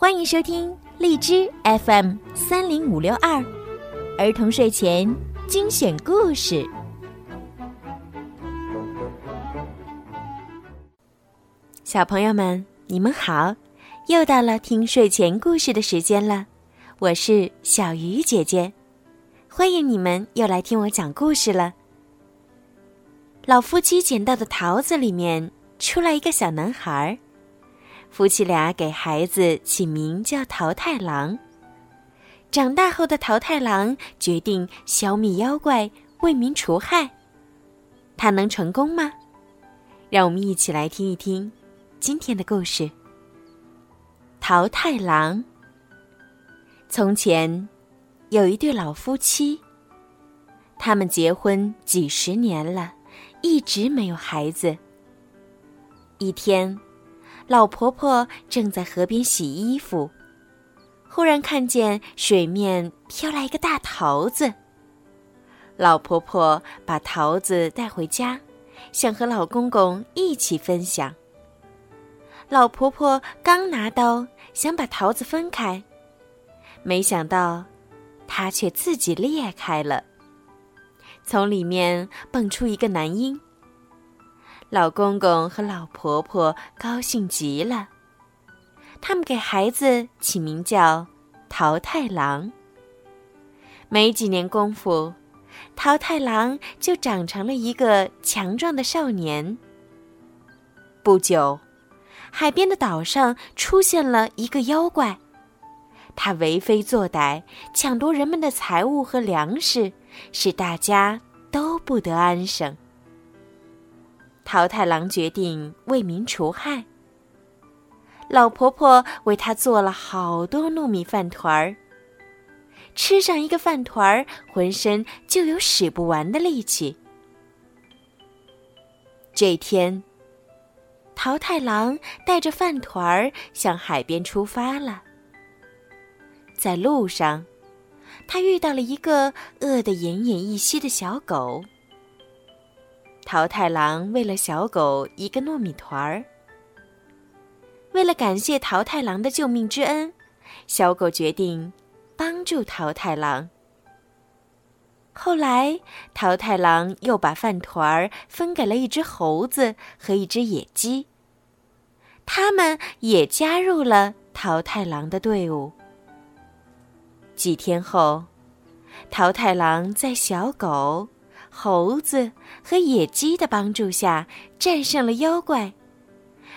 欢迎收听荔枝 FM 三零五六二儿童睡前精选故事。小朋友们，你们好，又到了听睡前故事的时间了。我是小鱼姐姐，欢迎你们又来听我讲故事了。老夫妻捡到的桃子里面出来一个小男孩儿，夫妻俩给孩子起名叫桃太郎。长大后的桃太郎决定消灭妖怪，为民除害。他能成功吗？让我们一起来听一听今天的故事。桃太郎。从前，有一对老夫妻，他们结婚几十年了。一直没有孩子。一天，老婆婆正在河边洗衣服，忽然看见水面飘来一个大桃子。老婆婆把桃子带回家，想和老公公一起分享。老婆婆刚拿刀想把桃子分开，没想到，它却自己裂开了。从里面蹦出一个男婴。老公公和老婆婆高兴极了，他们给孩子起名叫桃太郎。没几年功夫，桃太郎就长成了一个强壮的少年。不久，海边的岛上出现了一个妖怪，他为非作歹，抢夺人们的财物和粮食。使大家都不得安生。桃太郎决定为民除害。老婆婆为他做了好多糯米饭团儿。吃上一个饭团儿，浑身就有使不完的力气。这天，桃太郎带着饭团儿向海边出发了。在路上。他遇到了一个饿得奄奄一息的小狗。桃太郎喂了小狗一个糯米团儿。为了感谢桃太郎的救命之恩，小狗决定帮助桃太郎。后来，桃太郎又把饭团儿分给了一只猴子和一只野鸡，他们也加入了桃太郎的队伍。几天后，桃太郎在小狗、猴子和野鸡的帮助下战胜了妖怪，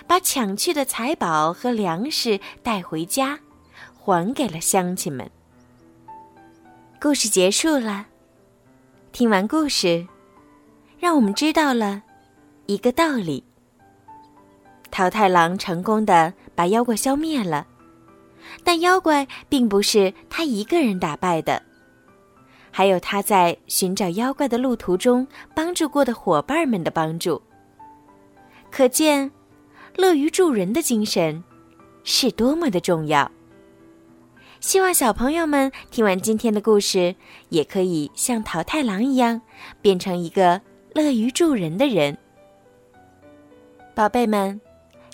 把抢去的财宝和粮食带回家，还给了乡亲们。故事结束了。听完故事，让我们知道了一个道理：桃太郎成功的把妖怪消灭了。但妖怪并不是他一个人打败的，还有他在寻找妖怪的路途中帮助过的伙伴们的帮助。可见，乐于助人的精神是多么的重要。希望小朋友们听完今天的故事，也可以像桃太郎一样，变成一个乐于助人的人。宝贝们。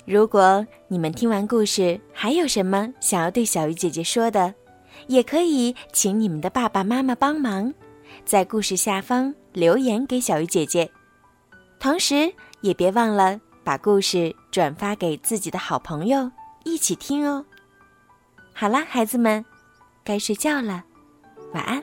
如果你们听完故事还有什么想要对小鱼姐姐说的，也可以请你们的爸爸妈妈帮忙，在故事下方留言给小鱼姐姐。同时，也别忘了把故事转发给自己的好朋友一起听哦。好啦，孩子们，该睡觉了，晚安。